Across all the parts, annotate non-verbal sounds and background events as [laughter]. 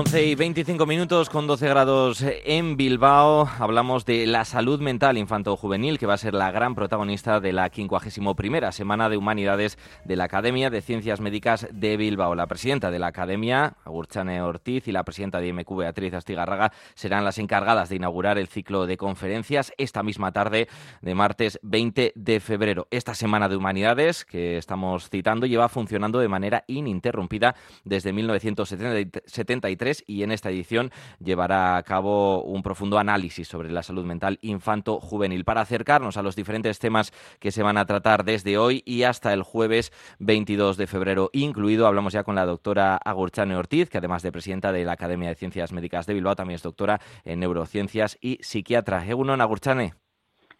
11 y 25 minutos con 12 grados en Bilbao. Hablamos de la salud mental infanto-juvenil, que va a ser la gran protagonista de la 51 Semana de Humanidades de la Academia de Ciencias Médicas de Bilbao. La presidenta de la Academia, Agurchane Ortiz, y la presidenta de IMQ, Beatriz Astigarraga, serán las encargadas de inaugurar el ciclo de conferencias esta misma tarde de martes 20 de febrero. Esta Semana de Humanidades, que estamos citando, lleva funcionando de manera ininterrumpida desde 1973 y en esta edición llevará a cabo un profundo análisis sobre la salud mental infanto-juvenil para acercarnos a los diferentes temas que se van a tratar desde hoy y hasta el jueves 22 de febrero incluido. Hablamos ya con la doctora Agurchane Ortiz, que además de presidenta de la Academia de Ciencias Médicas de Bilbao, también es doctora en neurociencias y psiquiatra. Egunon, Agurchane.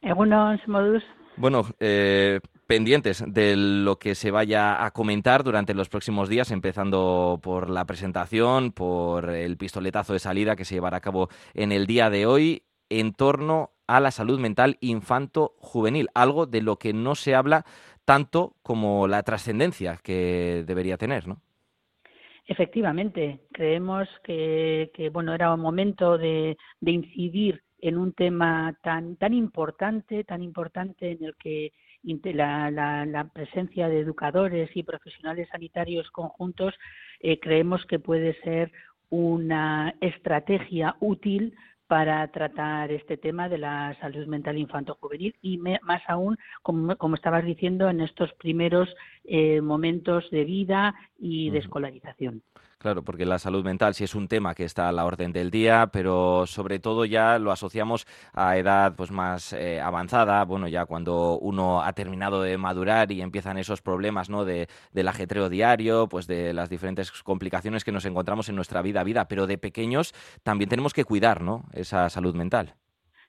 Egunon, Modus. Bueno, eh, pendientes de lo que se vaya a comentar durante los próximos días, empezando por la presentación, por el pistoletazo de salida que se llevará a cabo en el día de hoy en torno a la salud mental infanto-juvenil, algo de lo que no se habla tanto como la trascendencia que debería tener, ¿no? Efectivamente, creemos que, bueno era un momento de, de incidir en un tema tan tan importante, tan importante en el que la, presencia de educadores y profesionales sanitarios conjuntos eh, creemos que puede ser una estrategia útil para tratar este tema de la salud mental infanto-juvenil y más aún, como, estabas diciendo, en estos primeros eh, momentos de vida y de escolarización. Claro, porque la salud mental sí es un tema que está a la orden del día, pero sobre todo ya lo asociamos a edad pues más eh, avanzada, bueno, ya cuando uno ha terminado de madurar y empiezan esos problemas, ¿no? De, del ajetreo diario, pues de las diferentes complicaciones que nos encontramos en nuestra vida vida, pero de pequeños también tenemos que cuidar, ¿no? Esa salud mental.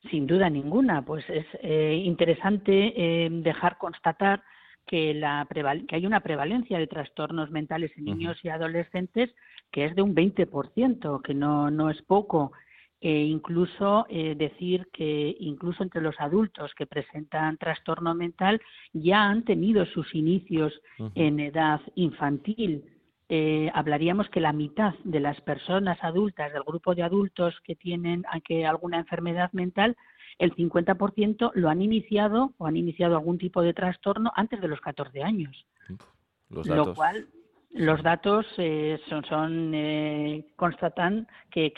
Sin duda ninguna, pues es eh, interesante eh, dejar constatar que, la que hay una prevalencia de trastornos mentales en niños y adolescentes que es de un 20%, que no, no es poco. E incluso eh, decir que incluso entre los adultos que presentan trastorno mental ya han tenido sus inicios en edad infantil. Eh, hablaríamos que la mitad de las personas adultas del grupo de adultos que tienen que alguna enfermedad mental el 50% lo han iniciado o han iniciado algún tipo de trastorno antes de los 14 años. Lo cual los datos eh, son, eh, constatan que,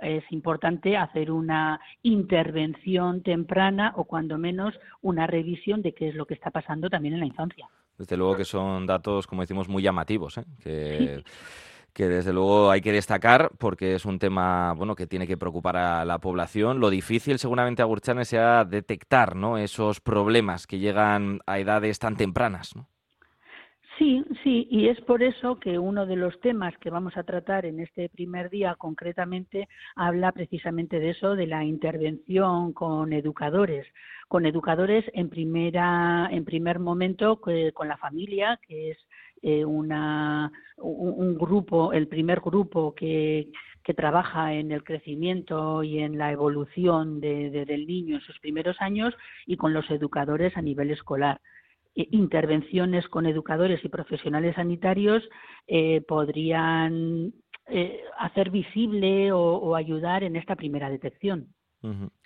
es importante hacer una intervención temprana o cuando menos una revisión de qué es lo que está pasando también en la infancia. Desde luego que son datos, como decimos, muy llamativos, ¿eh? que que desde luego hay que destacar porque es un tema bueno que tiene que preocupar a la población. Lo difícil seguramente a Gurchane sea detectar ¿no? esos problemas que llegan a edades tan tempranas. ¿no? Sí, sí, y es por eso que uno de los temas que vamos a tratar en este primer día concretamente habla precisamente de eso, de la intervención con educadores, con educadores en primera, en primer momento con la familia, que es eh, una, un, grupo, el primer grupo que, trabaja en el crecimiento y en la evolución del niño en sus primeros años y con los educadores a nivel escolar intervenciones con educadores y profesionales sanitarios eh, podrían eh, hacer visible o, ayudar en esta primera detección.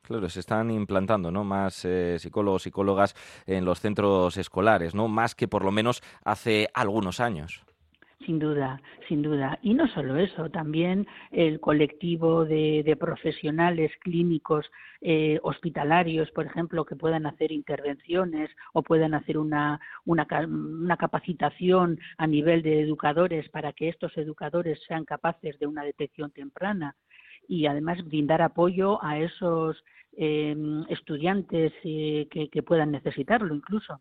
Claro, se están implantando ¿no? más eh, psicólogos, psicólogas en los centros escolares, ¿no? más que por lo menos hace algunos años. Sin duda, sin duda. Y no solo eso, también el colectivo de, profesionales clínicos eh, hospitalarios, por ejemplo, que puedan hacer intervenciones o puedan hacer una, una capacitación a nivel de educadores para que estos educadores sean capaces de una detección temprana y además brindar apoyo a esos eh, estudiantes eh, que, puedan necesitarlo incluso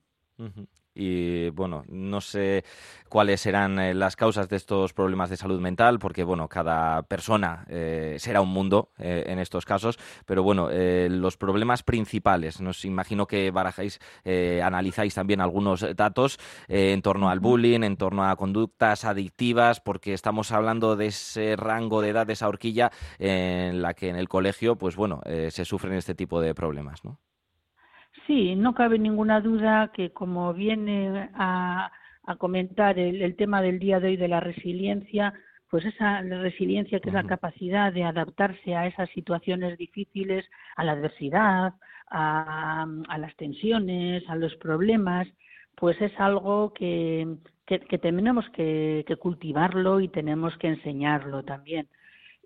y bueno, no sé cuáles serán eh, las causas de estos problemas de salud mental, porque bueno, cada persona eh, será un mundo eh, en estos casos, pero bueno, los problemas principales, nos imagino que barajáis, analizáis también algunos datos en torno al bullying, en torno a conductas adictivas, porque estamos hablando de ese rango de edad, de esa horquilla en la que en el colegio, pues bueno, se sufren este tipo de problemas, ¿no? Sí, no cabe ninguna duda que como viene a, comentar el, tema del día de hoy de la resiliencia, pues esa resiliencia que es la capacidad de adaptarse a esas situaciones difíciles, a la adversidad, a, las tensiones, a los problemas, pues es algo que, que, tenemos que, cultivarlo y tenemos que enseñarlo también.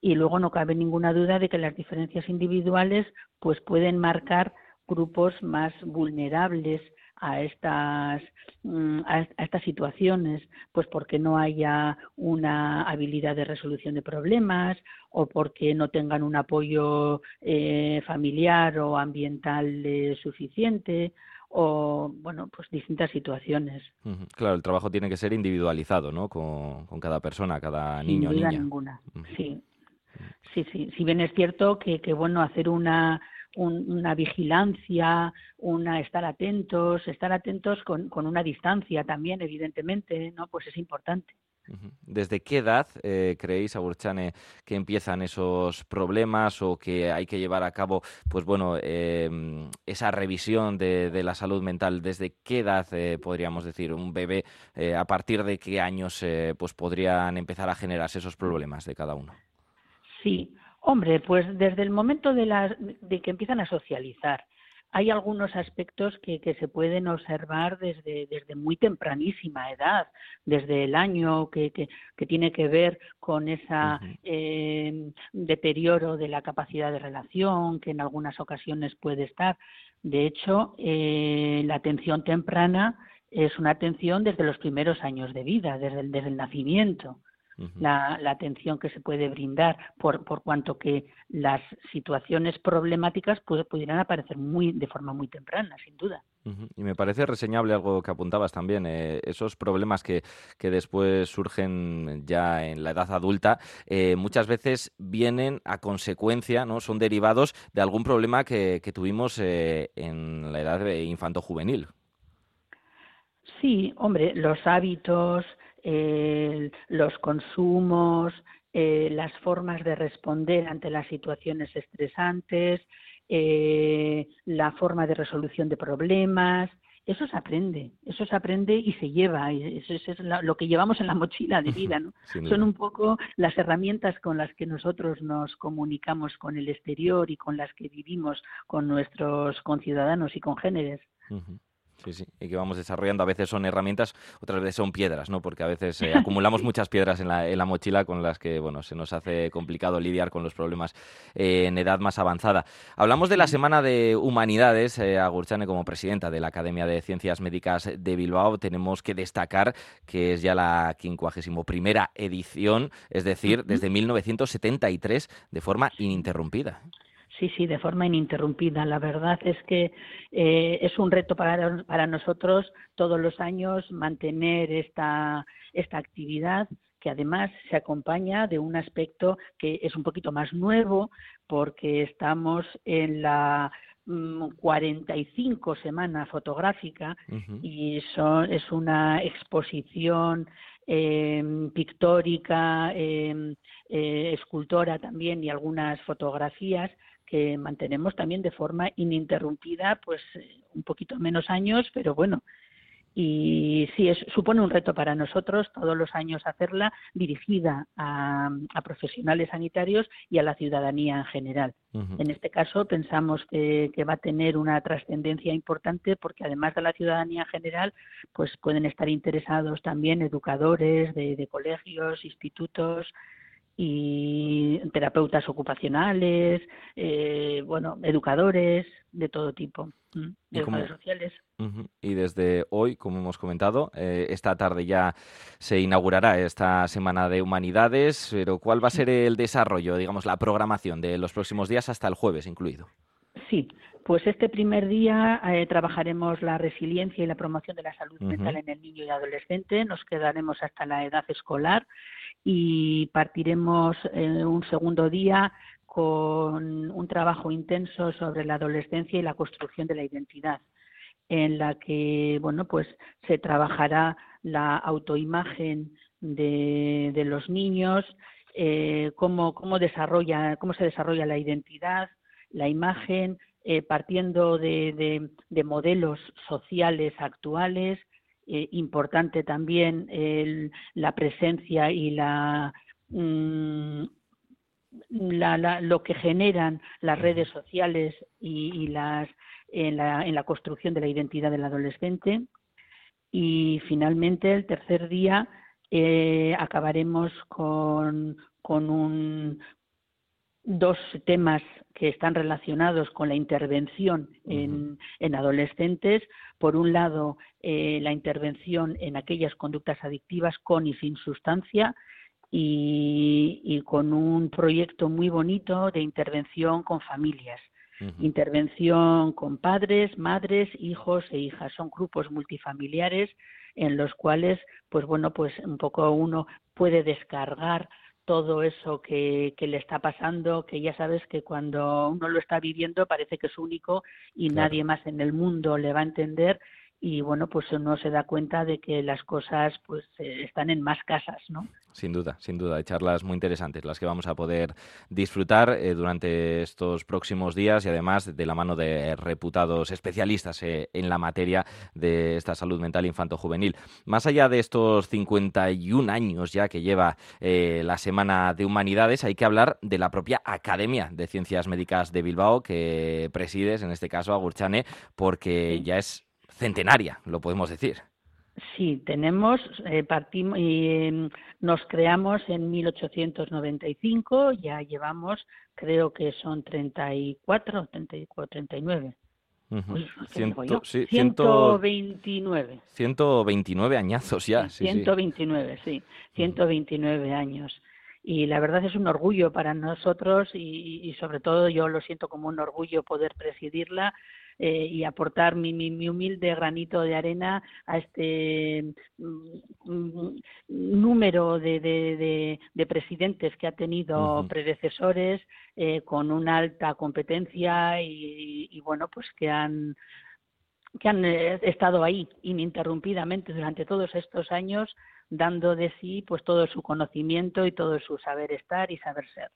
Y luego no cabe ninguna duda de que las diferencias individuales pues pueden marcar grupos más vulnerables a estas mm, a, estas situaciones pues porque no haya una habilidad de resolución de problemas o porque no tengan un apoyo eh, familiar o ambiental eh, suficiente o bueno pues distintas situaciones. Claro el trabajo tiene que ser individualizado no con, cada persona cada niño Sin niña. ninguna. Sí. Sí sí. Si bien es cierto que, que bueno hacer una una vigilancia, una estar atentos, estar atentos con, con, una distancia también, evidentemente, ¿no? Pues es importante. ¿Desde qué edad eh, creéis, Agurchane, que empiezan esos problemas o que hay que llevar a cabo, pues bueno, em, esa revisión de, la salud mental? ¿Desde qué edad eh, podríamos decir un bebé, eh, a partir de qué años, pues podrían empezar a generarse esos problemas de cada uno? Sí, Hombre, pues desde el momento de, de que empiezan a socializar, hay algunos aspectos que, se pueden observar desde, desde, muy tempranísima edad, desde el año que, que, tiene que ver con ese eh, deterioro de la capacidad de relación, que en algunas ocasiones puede estar. De hecho, eh, la atención temprana es una atención desde los primeros años de vida, desde desde el nacimiento la, atención que se puede brindar, por, por cuanto que las situaciones problemáticas pudieran aparecer muy de forma muy temprana, sin duda. Y me parece reseñable algo que apuntabas también, eh, esos problemas que, que, después surgen ya en la edad adulta, eh, muchas veces vienen a consecuencia, ¿no? son derivados de algún problema que, que tuvimos eh, en la edad infanto-juvenil. Sí, hombre, los hábitos, los consumos, eh, las formas de responder ante las situaciones estresantes, eh, la forma de resolución de problemas. Eso se aprende, eso se aprende y se lleva, eso, es lo que llevamos en la mochila de vida. ¿no? [laughs] Son un poco las herramientas con las que nosotros nos comunicamos con el exterior y con las que vivimos con nuestros conciudadanos y congéneres. Sí, sí, y que vamos desarrollando. A veces son herramientas, otras veces son piedras, ¿no? Porque a veces eh, [laughs] acumulamos muchas piedras en la, en la, mochila con las que, bueno, se nos hace complicado lidiar con los problemas eh, en edad más avanzada. Hablamos de la Semana de Humanidades. Eh, Agurchane, como presidenta de la Academia de Ciencias Médicas de Bilbao, tenemos que destacar que es ya la 51 edición, es decir, desde 1973, de forma ininterrumpida. Sí, sí, de forma ininterrumpida. La verdad es que eh, es un reto para, para nosotros todos los años mantener esta, esta actividad que además se acompaña de un aspecto que es un poquito más nuevo porque estamos en la 45 mm, semana fotográfica y son, es una exposición em, pictórica, em, eh, escultora también y algunas fotografías que mantenemos también de forma ininterrumpida, pues eh, un poquito menos años, pero bueno, y sí, es, supone un reto para nosotros todos los años hacerla dirigida a, profesionales sanitarios y a la ciudadanía en general. En este caso pensamos que, va a tener una trascendencia importante porque además de la ciudadanía en general, pues pueden estar interesados también educadores de colegios, institutos, y terapeutas ocupacionales, eh, bueno, educadores de todo tipo, educadores sociales. Y desde hoy, como hemos comentado, eh, esta tarde ya se inaugurará esta Semana de Humanidades, pero ¿cuál va a ser el desarrollo, digamos, la programación de los próximos días hasta el jueves incluido? Sí, pues este primer día eh, trabajaremos la resiliencia y la promoción de la salud mental en el niño y adolescente. Nos quedaremos hasta la edad escolar y partiremos eh, un segundo día con un trabajo intenso sobre la adolescencia y la construcción de la identidad, en la que bueno pues se trabajará la autoimagen de, los niños, eh, cómo, se desarrolla la identidad, la imagen, eh, partiendo de, modelos sociales actuales, eh, importante también la presencia y la mm, lo que generan las redes sociales y, las en la, en la construcción de la identidad del adolescente. Y finalmente, el tercer día, eh, acabaremos con, con un, dos temas que están relacionados con la intervención en, en adolescentes. Por un lado, eh, la intervención en aquellas conductas adictivas con y sin sustancia y, con un proyecto muy bonito de intervención con familias. Intervención con padres, madres, hijos e hijas. Son grupos multifamiliares en los cuales, pues bueno, pues un poco uno puede descargar todo eso que, que, le está pasando, que ya sabes que cuando uno lo está viviendo parece que es único y nadie más en el mundo le va a entender y bueno, pues uno se da cuenta de que las cosas pues eh, están en más casas, ¿no? Sin duda, sin duda, hay charlas muy interesantes las que vamos a poder disfrutar eh, durante estos próximos días y además de la mano de reputados especialistas eh, en la materia de esta salud mental infanto-juvenil. Más allá de estos 51 años ya que lleva la Semana de Humanidades, hay que hablar de la propia Academia de Ciencias Médicas de Bilbao que presides, en este caso, Agurchane, porque ya es centenaria, lo podemos decir. Sí, tenemos, eh, partimos y em, nos creamos en 1895, ya llevamos, creo que son 34, 34 39. Ciento, sí, 129. 129 añazos ya. Sí, 129, sí, 129 años. Y la verdad es un orgullo para nosotros y sobre todo yo lo siento como un orgullo poder presidirla eh, y aportar mi, mi, humilde granito de arena a este mm, mm, número de, de, de, presidentes que ha tenido predecesores eh, con una alta competencia y, y, bueno, pues que han que han eh, estado ahí ininterrumpidamente durante todos estos años dando de sí pues todo su conocimiento y todo su saber estar y saber ser.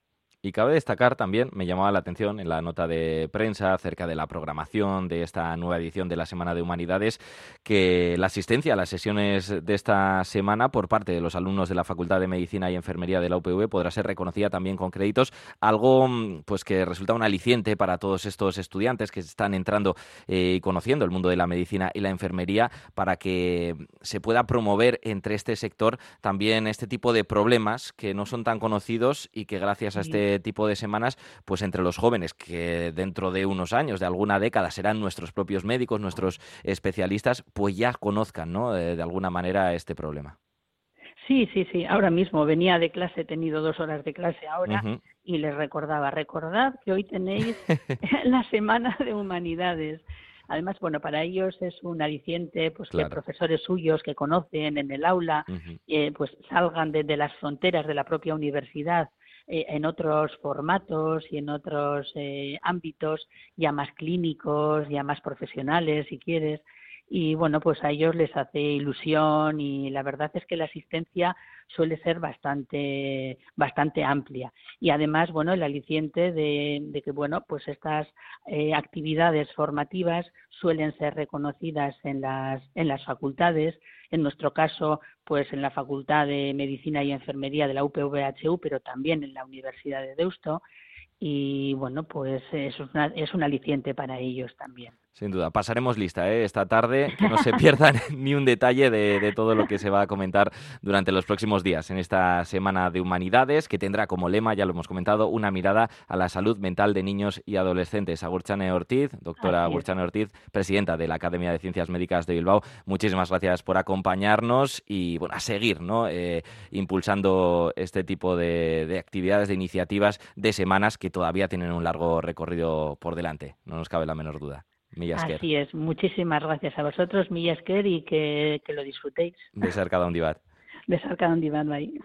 Y cabe destacar también, me llamaba la atención en la nota de prensa acerca de la programación de esta nueva edición de la Semana de Humanidades, que la asistencia a las sesiones de esta semana por parte de los alumnos de la Facultad de Medicina y Enfermería de la UPV podrá ser reconocida también con créditos, algo mm, pues que resulta un aliciente para todos estos estudiantes que están entrando eh, y conociendo el mundo de la medicina y la enfermería para que se pueda promover entre este sector también este tipo de problemas que no son tan conocidos y que gracias a este tipo de semanas, pues entre los jóvenes que dentro de unos años, de alguna década, serán nuestros propios médicos, nuestros especialistas, pues ya conozcan, ¿no? Eh, de, alguna manera este problema. Sí, sí, sí. Ahora mismo venía de clase, he tenido dos horas de clase ahora y les recordaba, recordad que hoy tenéis [laughs] [laughs] la Semana de Humanidades. Además, bueno, para ellos es un aliciente pues que profesores suyos que conocen en el aula eh, pues salgan de, las fronteras de la propia universidad eh, en otros formatos y en otros eh, ámbitos ya más clínicos, ya más profesionales, si quieres. Y bueno, pues a ellos les hace ilusión y la verdad es que la asistencia suele ser bastante, bastante amplia. Y además, bueno, el aliciente de, que, bueno, pues estas eh, actividades formativas suelen ser reconocidas en las, en las facultades, en nuestro caso, pues en la Facultad de Medicina y Enfermería de la UPVHU, pero también en la Universidad de Deusto. Y bueno, pues es, es un aliciente para ellos también. Sin duda, pasaremos lista ¿eh? esta tarde, que no se [laughs] pierdan [laughs] ni un detalle de, todo lo que se va a comentar durante los próximos días en esta Semana de Humanidades, que tendrá como lema, ya lo hemos comentado, una mirada a la salud mental de niños y adolescentes. Agurchane Ortiz, doctora Agurchane Ortiz, presidenta de la Academia de Ciencias Médicas de Bilbao, muchísimas gracias por acompañarnos y bueno, a seguir ¿no? Eh, impulsando este tipo de, de actividades, de iniciativas, de semanas que todavía tienen un largo recorrido por delante, no nos cabe la menor duda. Así es. Muchísimas gracias a vosotros, Millasker, y que, que lo disfrutéis. De cerca de un De cerca de un